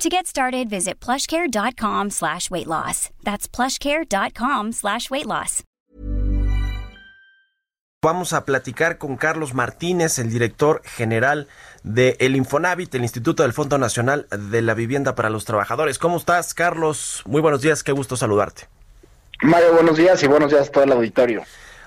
To get started, visit plushcare.com slash weight loss. That's plushcare.com slash weight loss. Vamos a platicar con Carlos Martínez, el director general de el Infonavit, el Instituto del Fondo Nacional de la Vivienda para los Trabajadores. ¿Cómo estás, Carlos? Muy buenos días, qué gusto saludarte. Mario, buenos días y buenos días a todo el auditorio.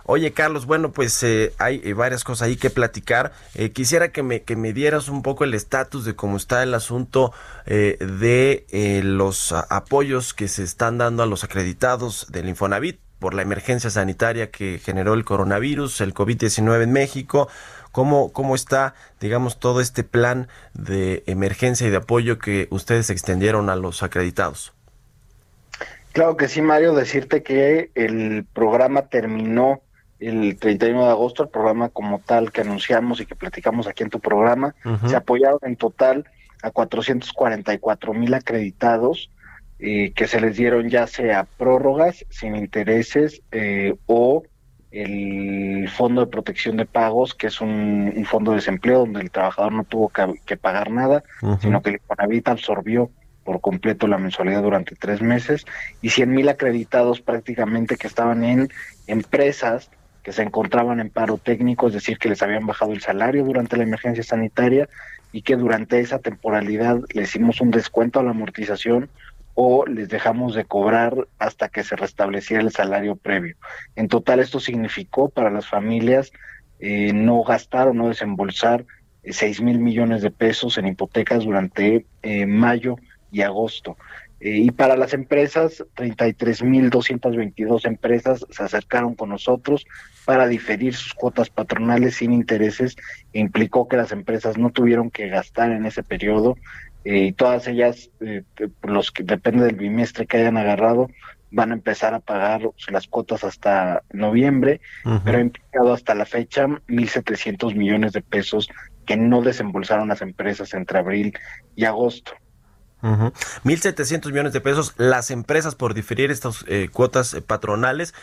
Oye, Carlos, bueno, pues eh, hay eh, varias cosas ahí que platicar. Eh, quisiera que me, que me dieras un poco el estatus de cómo está el asunto de los apoyos que se están dando a los acreditados del Infonavit por la emergencia sanitaria que generó el coronavirus, el COVID-19 en México. ¿Cómo, ¿Cómo está, digamos, todo este plan de emergencia y de apoyo que ustedes extendieron a los acreditados? Claro que sí, Mario, decirte que el programa terminó el 31 de agosto, el programa como tal que anunciamos y que platicamos aquí en tu programa, se apoyaron en total a 444 mil acreditados eh, que se les dieron ya sea prórrogas sin intereses eh, o el Fondo de Protección de Pagos, que es un, fondo de desempleo donde el trabajador no tuvo que, pagar nada, sino que el Infonavit absorbió por completo la mensualidad durante tres meses y 100 mil acreditados prácticamente que estaban en empresas que se encontraban en paro técnico, es decir, que les habían bajado el salario durante la emergencia sanitaria y que durante esa temporalidad le hicimos un descuento a la amortización o les dejamos de cobrar hasta que se restableciera el salario previo. En total esto significó para las familias eh, no gastar o no desembolsar eh, seis mil millones de pesos en hipotecas durante eh, mayo y agosto. Eh, y para las empresas, 33.222 empresas se acercaron con nosotros para diferir sus cuotas patronales sin intereses. implicó que las empresas no tuvieron que gastar en ese periodo eh, y todas ellas, eh, los que depende del bimestre que hayan agarrado, van a empezar a pagar las cuotas hasta noviembre, pero ha implicado hasta la fecha 1.700 millones de pesos que no desembolsaron las empresas entre abril y agosto. 1.700 millones de pesos las empresas por diferir estas eh, cuotas eh, patronales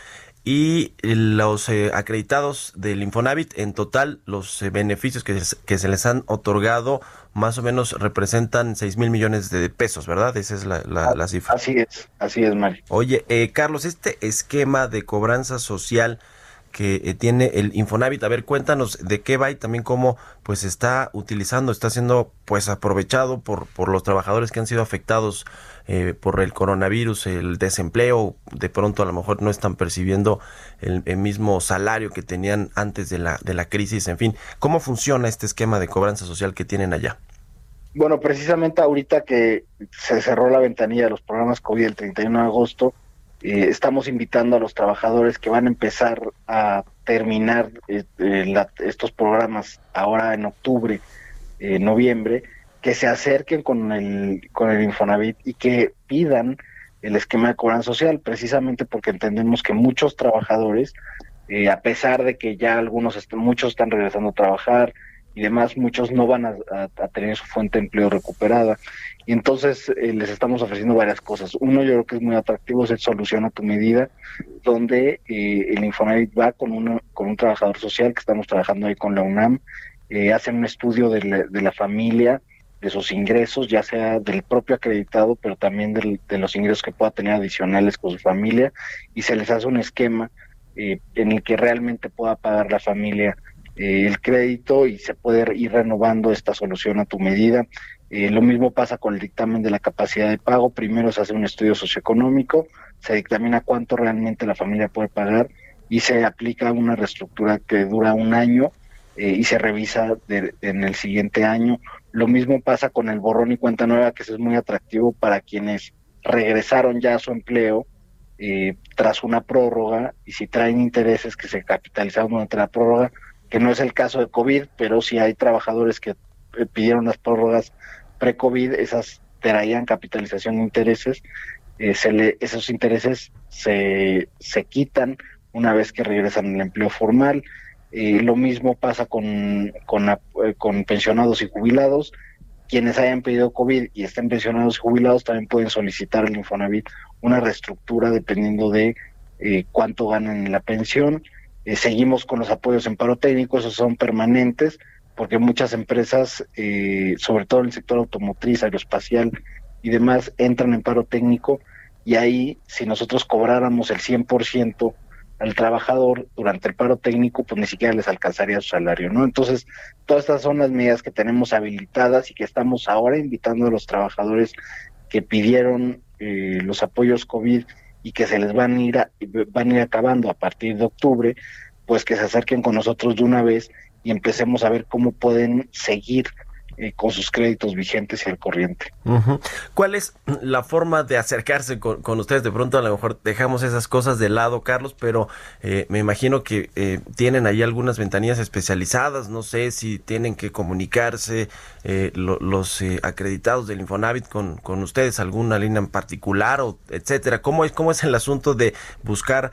y los eh, acreditados del Infonavit, en total los beneficios que, que, se les han otorgado más o menos representan 6 mil millones de pesos, ¿verdad? Esa es la, la, cifra. Así es, así es, Mari. Oye, Carlos, este esquema de cobranza social que eh, tiene el Infonavit. A ver, cuéntanos de qué va y también cómo pues está utilizando, está siendo pues aprovechado por, por los trabajadores que han sido afectados eh, por el coronavirus, el desempleo, de pronto a lo mejor no están percibiendo el, mismo salario que tenían antes de la, de la crisis, en fin, ¿cómo funciona este esquema de cobranza social que tienen allá? Bueno, precisamente ahorita que se cerró la ventanilla de los programas COVID el 31 de agosto, eh, estamos invitando a los trabajadores que van a empezar a terminar eh, eh, estos programas ahora en octubre, noviembre, que se acerquen con el, con el Infonavit y que pidan el esquema de cobranza social, precisamente porque entendemos que muchos trabajadores, a pesar de que ya algunos, muchos están regresando a trabajar, y demás, muchos no van a, tener su fuente de empleo recuperada. Y entonces eh, les estamos ofreciendo varias cosas. Uno, yo creo que es muy atractivo, es el Solución a tu Medida, donde eh, el Infonavit va con, uno, con un trabajador social que estamos trabajando ahí con la UNAM, eh, hacen un estudio de la, de la, familia, de sus ingresos, ya sea del propio acreditado, pero también de los ingresos que pueda tener adicionales con su familia, y se les hace un esquema en el que realmente pueda pagar la familia eh, el crédito y se puede ir renovando esta solución a tu medida. Eh, lo mismo pasa con el dictamen de la capacidad de pago. Primero se hace un estudio socioeconómico, se dictamina cuánto realmente la familia puede pagar y se aplica una reestructura que dura un año eh, y se revisa en el siguiente año. Lo mismo pasa con el borrón y cuenta nueva, que es muy atractivo para quienes regresaron ya a su empleo tras una prórroga y si traen intereses que se capitalizaron durante la prórroga, que no es el caso de COVID, pero si hay trabajadores que eh, pidieron las prórrogas pre-COVID, esas traían capitalización de intereses, eh, se le, esos intereses se, se quitan una vez que regresan al empleo formal. Eh, lo mismo pasa con, con, pensionados y jubilados. Quienes hayan pedido COVID y estén pensionados y jubilados también pueden solicitar al Infonavit una reestructura dependiendo de cuánto ganan en la pensión. Seguimos con los apoyos en paro técnico, esos son permanentes, porque muchas empresas, sobre todo en el sector automotriz, aeroespacial y demás, entran en paro técnico y ahí, si nosotros cobráramos el 100%, al trabajador durante el paro técnico, pues ni siquiera les alcanzaría su salario, ¿no? Entonces, todas estas son las medidas que tenemos habilitadas y que estamos ahora invitando a los trabajadores que pidieron eh, los apoyos COVID y que se les van a ir van a ir acabando a partir de octubre, pues que se acerquen con nosotros de una vez y empecemos a ver cómo pueden seguir eh, con sus créditos vigentes y al corriente. ¿Cuál es la forma de acercarse con, ustedes? De pronto a lo mejor dejamos esas cosas de lado, Carlos, pero eh, me imagino que eh, tienen ahí algunas ventanillas especializadas, no sé si tienen que comunicarse los acreditados del Infonavit con, con ustedes, alguna línea en particular, o etcétera. ¿Cómo es, cómo es el asunto de buscar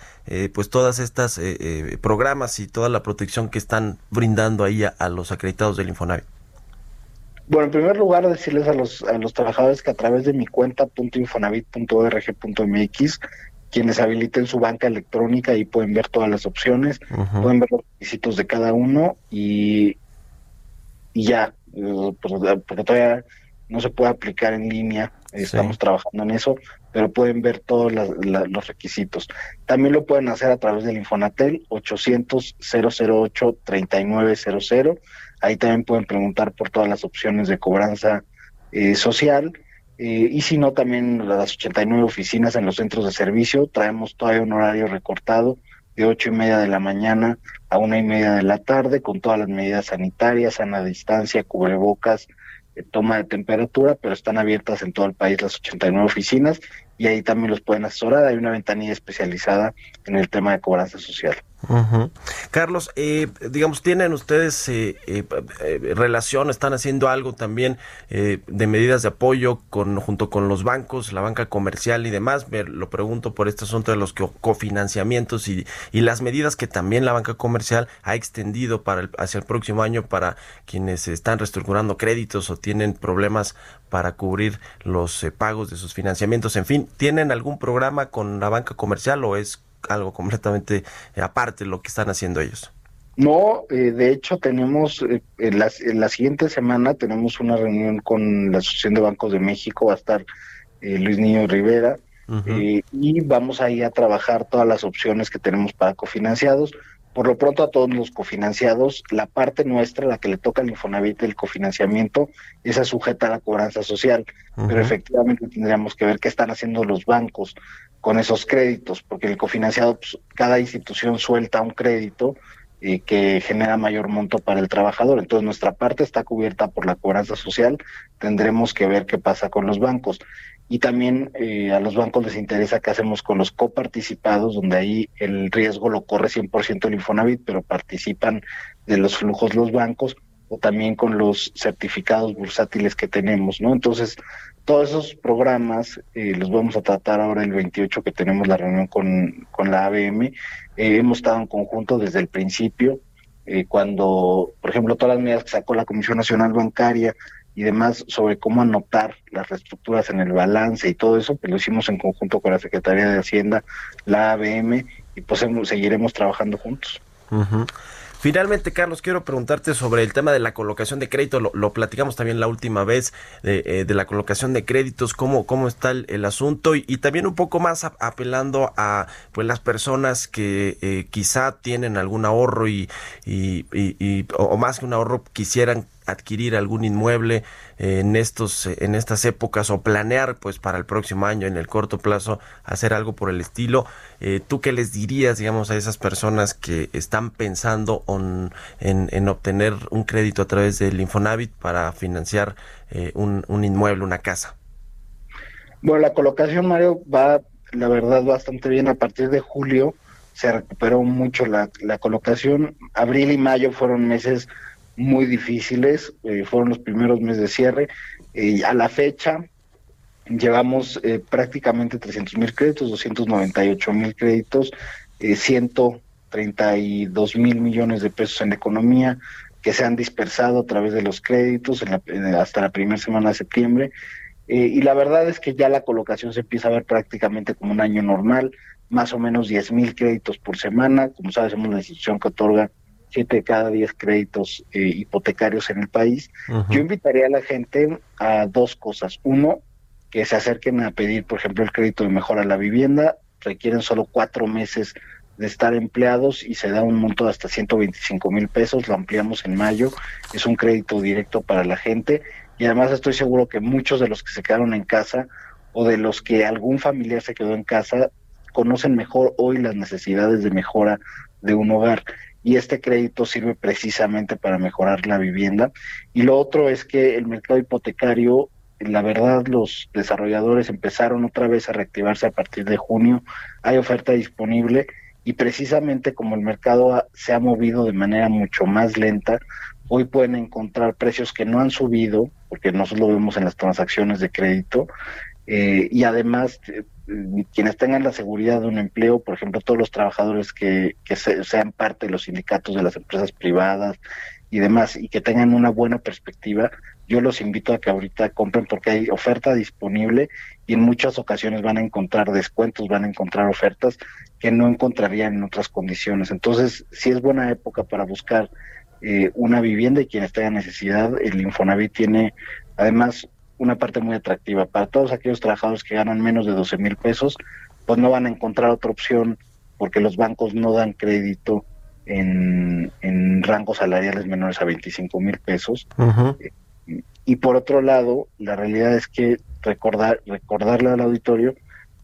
pues todas estas programas y toda la protección que están brindando ahí a los acreditados del Infonavit? Bueno, en primer lugar, decirles a los, a los trabajadores que a través de mi cuenta .infonavit.org.mx, quienes habiliten su banca electrónica y pueden ver todas las opciones, pueden ver los requisitos de cada uno y, y ya, eh, pues, porque todavía no se puede aplicar en línea, estamos trabajando en eso, pero pueden ver todos los requisitos. También lo pueden hacer a través del Infonatel 800 008 3900 Ahí también pueden preguntar por todas las opciones de cobranza eh, social. Eh, y si no, también las 89 oficinas en los centros de servicio. Traemos todavía un horario recortado de ocho y media de la mañana a una y media de la tarde, con todas las medidas sanitarias, sana distancia, cubrebocas, eh, toma de temperatura, pero están abiertas en todo el país las 89 oficinas y ahí también los pueden asesorar. Hay una ventanilla especializada en el tema de cobranza social. Carlos, eh, digamos, ¿tienen ustedes eh, eh, relación, están haciendo algo también de medidas de apoyo con, junto con los bancos, la banca comercial y demás? Me lo pregunto por este asunto de los cofinanciamientos y, y las medidas que también la banca comercial ha extendido para hacia el próximo año para quienes están reestructurando créditos o tienen problemas para cubrir los pagos de sus financiamientos. En fin, ¿tienen algún programa con la banca comercial o es algo completamente eh, aparte lo que están haciendo ellos. No, eh, de hecho tenemos, eh, en, la, en, la, siguiente semana tenemos una reunión con la Asociación de Bancos de México, va a estar Luis Niño Rivera, y vamos ahí a trabajar todas las opciones que tenemos para cofinanciados. Por lo pronto a todos los cofinanciados, la parte nuestra, la que le toca al Infonavit del cofinanciamiento, esa sujeta a la cobranza social, pero efectivamente tendríamos que ver qué están haciendo los bancos con esos créditos, porque el cofinanciado, pues, cada institución suelta un crédito y que genera mayor monto para el trabajador. Entonces nuestra parte está cubierta por la cobranza social, tendremos que ver qué pasa con los bancos. Y también eh, a los bancos les interesa qué hacemos con los coparticipados, donde ahí el riesgo lo corre 100% el Infonavit, pero participan de los flujos los bancos, o también con los certificados bursátiles que tenemos, ¿no? Entonces, todos esos programas eh, los vamos a tratar ahora el 28 que tenemos la reunión con, con la ABM. Eh, hemos estado en conjunto desde el principio, eh, cuando, por ejemplo, todas las medidas que sacó la Comisión Nacional Bancaria y demás sobre cómo anotar las reestructuras en el balance y todo eso, pues lo hicimos en conjunto con la Secretaría de Hacienda, la ABM, y pues seguiremos trabajando juntos. Finalmente, Carlos, quiero preguntarte sobre el tema de la colocación de crédito. Lo, platicamos también la última vez eh, de, la colocación de créditos, cómo, cómo está el, asunto y, también un poco más apelando a pues las personas que eh, quizá tienen algún ahorro y, y, o más que un ahorro quisieran adquirir algún inmueble en estos en estas épocas o planear pues para el próximo año en el corto plazo hacer algo por el estilo. Eh, tú qué les dirías digamos a esas personas que están pensando en, obtener un crédito a través del Infonavit para financiar eh, un, inmueble una casa bueno la colocación Mario va la verdad bastante bien. A partir de julio se recuperó mucho la, la colocación. Abril y mayo fueron meses muy difíciles, eh, fueron los primeros meses de cierre. y a la fecha llevamos eh, prácticamente 300 mil créditos, 298 mil créditos eh, 132 mil millones de pesos en economía que se han dispersado a través de los créditos hasta la primera semana de septiembre. Eh, y la verdad es que ya la colocación se empieza a ver prácticamente como un año normal, más o menos 10 mil créditos por semana. Como sabes, somos la institución que otorga 7 de cada 10 créditos eh, hipotecarios en el país. Yo invitaría a la gente a dos cosas. Uno, que se acerquen a pedir, por ejemplo, el crédito de mejora a la vivienda. Requieren solo cuatro meses de estar empleados y se da un monto de hasta 125 mil pesos, lo ampliamos en mayo, es un crédito directo para la gente y además estoy seguro que muchos de los que se quedaron en casa o de los que algún familiar se quedó en casa conocen mejor hoy las necesidades de mejora de un hogar y este crédito sirve precisamente para mejorar la vivienda. Y lo otro es que el mercado hipotecario, la verdad, los desarrolladores empezaron otra vez a reactivarse a partir de junio, hay oferta disponible y precisamente como el mercado se ha movido de manera mucho más lenta, hoy pueden encontrar precios que no han subido, porque nosotros lo vemos en las transacciones de crédito, eh, y además eh, quienes tengan la seguridad de un empleo, por ejemplo, todos los trabajadores que, que sean parte de los sindicatos de las empresas privadas y demás, y que tengan una buena perspectiva, yo los invito a que ahorita compren porque hay oferta disponible y en muchas ocasiones van a encontrar descuentos, van a encontrar ofertas que no encontrarían en otras condiciones. Entonces, si es buena época para buscar eh, una vivienda y quienes tengan necesidad, el Infonavit tiene además una parte muy atractiva. Para todos aquellos trabajadores que ganan menos de 12 mil pesos, pues no van a encontrar otra opción porque los bancos no dan crédito en, en rangos salariales menores a 25 mil pesos. Y por otro lado, la realidad es que recordar, recordarle al auditorio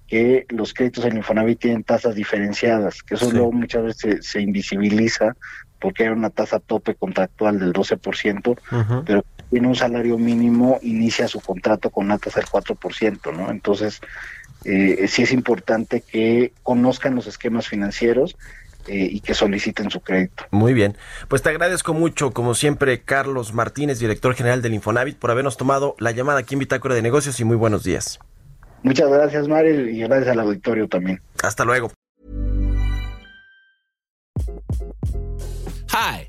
que los créditos en Infonavit tienen tasas diferenciadas, que eso luego muchas veces se, invisibiliza porque hay una tasa tope contractual del 12%, pero tiene un salario mínimo, inicia su contrato con una tasa del 4%, ¿no? Entonces, eh, sí es importante que conozcan los esquemas financieros eh, y que soliciten su crédito. Muy bien, pues te agradezco mucho, como siempre, Carlos Martínez, director general del Infonavit, por habernos tomado la llamada aquí en Bitácora de Negocios y muy buenos días. Muchas gracias, Mario, y gracias al auditorio también. Hasta luego. Hi,